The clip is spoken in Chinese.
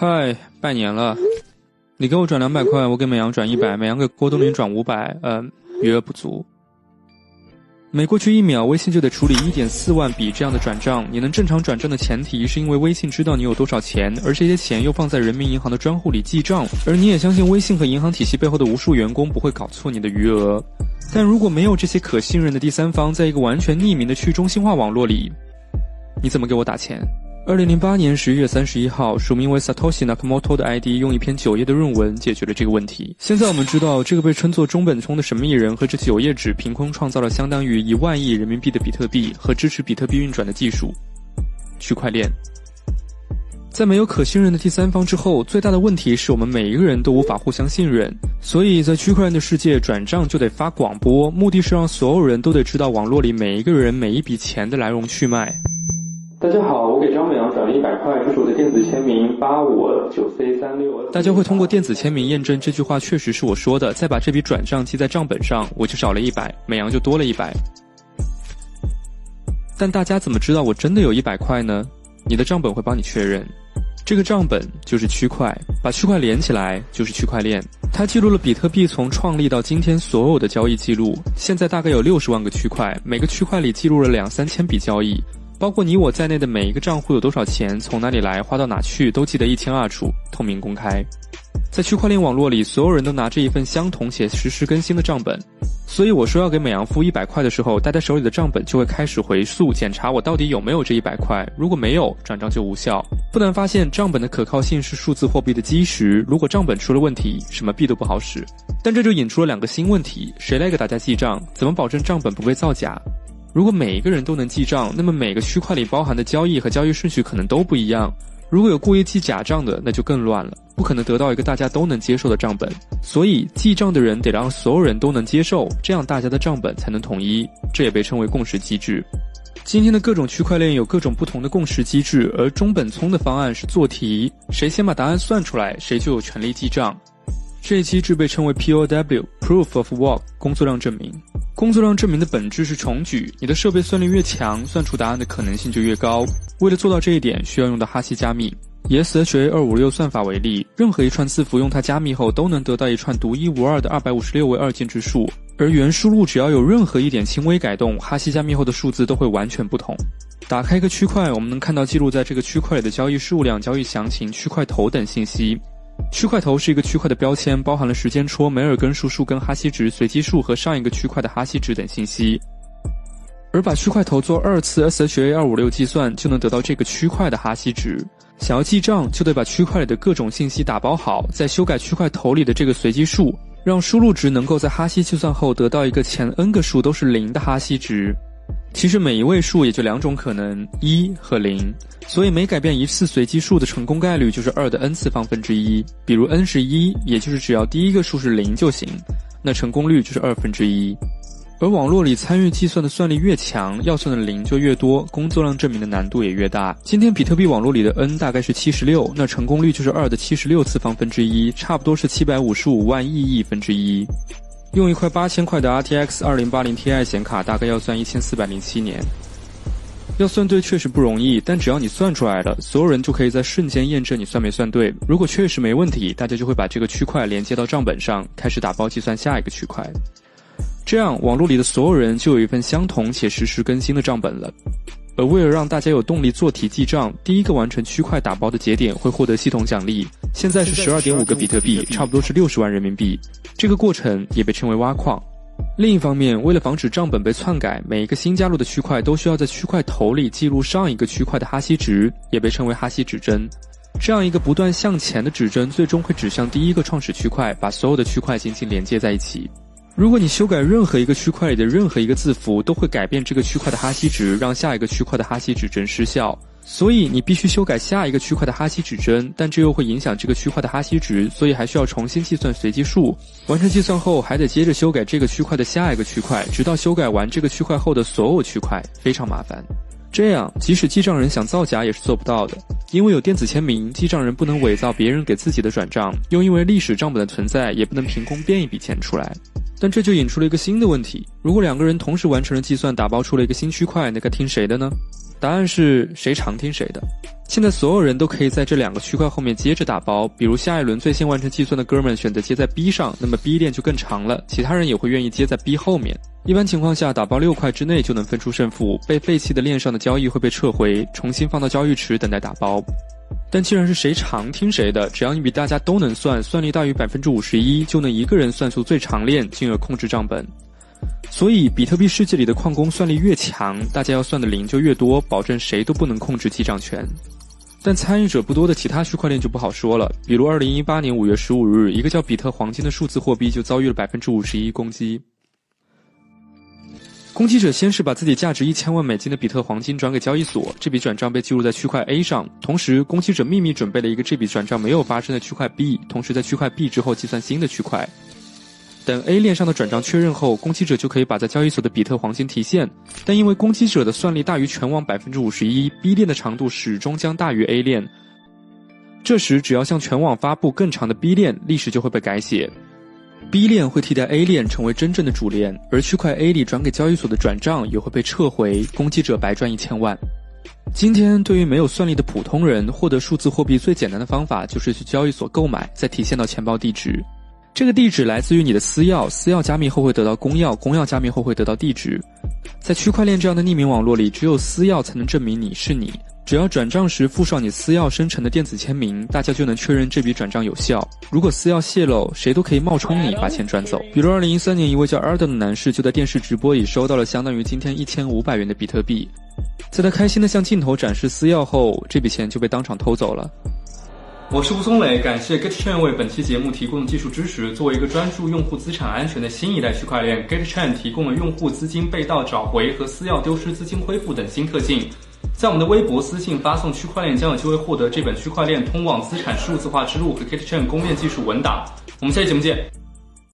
嗨，拜年了！你给我转两百块，我给美阳转一百，美阳给郭冬临转五百，嗯，余额不足。每过去一秒，微信就得处理一点四万笔这样的转账。你能正常转账的前提，是因为微信知道你有多少钱，而这些钱又放在人民银行的专户里记账，而你也相信微信和银行体系背后的无数员工不会搞错你的余额。但如果没有这些可信任的第三方，在一个完全匿名的去中心化网络里，你怎么给我打钱？二零零八年十一月三十一号，署名为 Satoshi Nakamoto 的 ID 用一篇九页的论文解决了这个问题。现在我们知道，这个被称作中本聪的神秘人和这九页纸凭空创造了相当于一万亿人民币的比特币和支持比特币运转的技术——区块链。在没有可信任的第三方之后，最大的问题是我们每一个人都无法互相信任。所以在区块链的世界，转账就得发广播，目的是让所有人都得知道网络里每一个人每一笔钱的来龙去脉。大家好，我给张美阳转了一百块，这是我的电子签名八五九 C 三六。大家会通过电子签名验证这句话确实是我说的，再把这笔转账记在账本上，我就少了一百，美阳就多了一百。但大家怎么知道我真的有一百块呢？你的账本会帮你确认，这个账本就是区块，把区块连起来就是区块链，它记录了比特币从创立到今天所有的交易记录。现在大概有六十万个区块，每个区块里记录了两三千笔交易。包括你我在内的每一个账户有多少钱，从哪里来，花到哪去，都记得一清二楚，透明公开。在区块链网络里，所有人都拿着一份相同且实时更新的账本。所以我说要给美阳付一百块的时候，大家手里的账本就会开始回溯检查我到底有没有这一百块。如果没有，转账就无效。不难发现，账本的可靠性是数字货币的基石。如果账本出了问题，什么币都不好使。但这就引出了两个新问题：谁来给大家记账？怎么保证账本不被造假？如果每一个人都能记账，那么每个区块里包含的交易和交易顺序可能都不一样。如果有故意记假账的，那就更乱了，不可能得到一个大家都能接受的账本。所以，记账的人得让所有人都能接受，这样大家的账本才能统一。这也被称为共识机制。今天的各种区块链有各种不同的共识机制，而中本聪的方案是做题，谁先把答案算出来，谁就有权利记账。这一机制被称为 POW（Proof of Work，工作量证明）。工作量证明的本质是重举，你的设备算力越强，算出答案的可能性就越高。为了做到这一点，需要用到哈希加密。以 SHA 二五六算法为例，任何一串字符用它加密后，都能得到一串独一无二的二百五十六位二进制数。而原输入只要有任何一点轻微改动，哈希加密后的数字都会完全不同。打开一个区块，我们能看到记录在这个区块里的交易数量、交易详情、区块头等信息。区块头是一个区块的标签，包含了时间戳、梅尔根数、数根、哈希值、随机数和上一个区块的哈希值等信息。而把区块头做二次 SHA 二五六计算，就能得到这个区块的哈希值。想要记账，就得把区块里的各种信息打包好，再修改区块头里的这个随机数，让输入值能够在哈希计算后得到一个前 n 个数都是零的哈希值。其实每一位数也就两种可能，一和零，所以每改变一次随机数的成功概率就是二的 n 次方分之一。比如 n 是一，也就是只要第一个数是零就行，那成功率就是二分之一。而网络里参与计算的算力越强，要算的零就越多，工作量证明的难度也越大。今天比特币网络里的 n 大概是七十六，那成功率就是二的七十六次方分之一，差不多是七百五十五万亿亿分之一。用一块八千块的 RTX 二零八零 Ti 显卡，大概要算一千四百零七年。要算对确实不容易，但只要你算出来了，所有人就可以在瞬间验证你算没算对。如果确实没问题，大家就会把这个区块连接到账本上，开始打包计算下一个区块。这样，网络里的所有人就有一份相同且实时更新的账本了。而为了让大家有动力做题记账，第一个完成区块打包的节点会获得系统奖励。现在是十二点五个比特币，差不多是六十万人民币。这个过程也被称为挖矿。另一方面，为了防止账本被篡改，每一个新加入的区块都需要在区块头里记录上一个区块的哈希值，也被称为哈希指针。这样一个不断向前的指针，最终会指向第一个创始区块，把所有的区块紧紧连接在一起。如果你修改任何一个区块里的任何一个字符，都会改变这个区块的哈希值，让下一个区块的哈希指针失效。所以你必须修改下一个区块的哈希指针，但这又会影响这个区块的哈希值，所以还需要重新计算随机数。完成计算后，还得接着修改这个区块的下一个区块，直到修改完这个区块后的所有区块，非常麻烦。这样，即使记账人想造假也是做不到的，因为有电子签名，记账人不能伪造别人给自己的转账，又因为历史账本的存在，也不能凭空编一笔钱出来。但这就引出了一个新的问题：如果两个人同时完成了计算，打包出了一个新区块，那该听谁的呢？答案是谁长听谁的。现在所有人都可以在这两个区块后面接着打包，比如下一轮最先完成计算的哥们选择接在 B 上，那么 B 链就更长了，其他人也会愿意接在 B 后面。一般情况下，打包六块之内就能分出胜负，被废弃的链上的交易会被撤回，重新放到交易池等待打包。但既然是谁长听谁的，只要你比大家都能算，算力大于百分之五十一，就能一个人算出最长链，进而控制账本。所以，比特币世界里的矿工算力越强，大家要算的零就越多，保证谁都不能控制记账权。但参与者不多的其他区块链就不好说了，比如二零一八年五月十五日，一个叫比特黄金的数字货币就遭遇了百分之五十一攻击。攻击者先是把自己价值一千万美金的比特黄金转给交易所，这笔转账被记录在区块 A 上。同时，攻击者秘密准备了一个这笔转账没有发生的区块 B，同时在区块 B 之后计算新的区块。等 A 链上的转账确认后，攻击者就可以把在交易所的比特黄金提现。但因为攻击者的算力大于全网百分之五十一，B 链的长度始终将大于 A 链。这时，只要向全网发布更长的 B 链，历史就会被改写。B 链会替代 A 链成为真正的主链，而区块 A 里转给交易所的转账也会被撤回，攻击者白赚一千万。今天，对于没有算力的普通人，获得数字货币最简单的方法就是去交易所购买，再提现到钱包地址。这个地址来自于你的私钥，私钥加密后会得到公钥，公钥加密后会得到地址。在区块链这样的匿名网络里，只有私钥才能证明你是你。只要转账时附上你私钥生成的电子签名，大家就能确认这笔转账有效。如果私钥泄露，谁都可以冒充你把钱转走。比如，二零一三年，一位叫 Arden 的男士就在电视直播里收到了相当于今天一千五百元的比特币，在他开心的向镜头展示私钥后，这笔钱就被当场偷走了。我是吴松磊，感谢 GetChain 为本期节目提供的技术支持。作为一个专注用户资产安全的新一代区块链，GetChain 提供了用户资金被盗找回和私钥丢失资金恢复等新特性。在我们的微博私信发送“区块链”，将有机会获得这本《区块链通往资产数字化之路》和 k i t c h a i n 公链技术文档。我们下期节目见。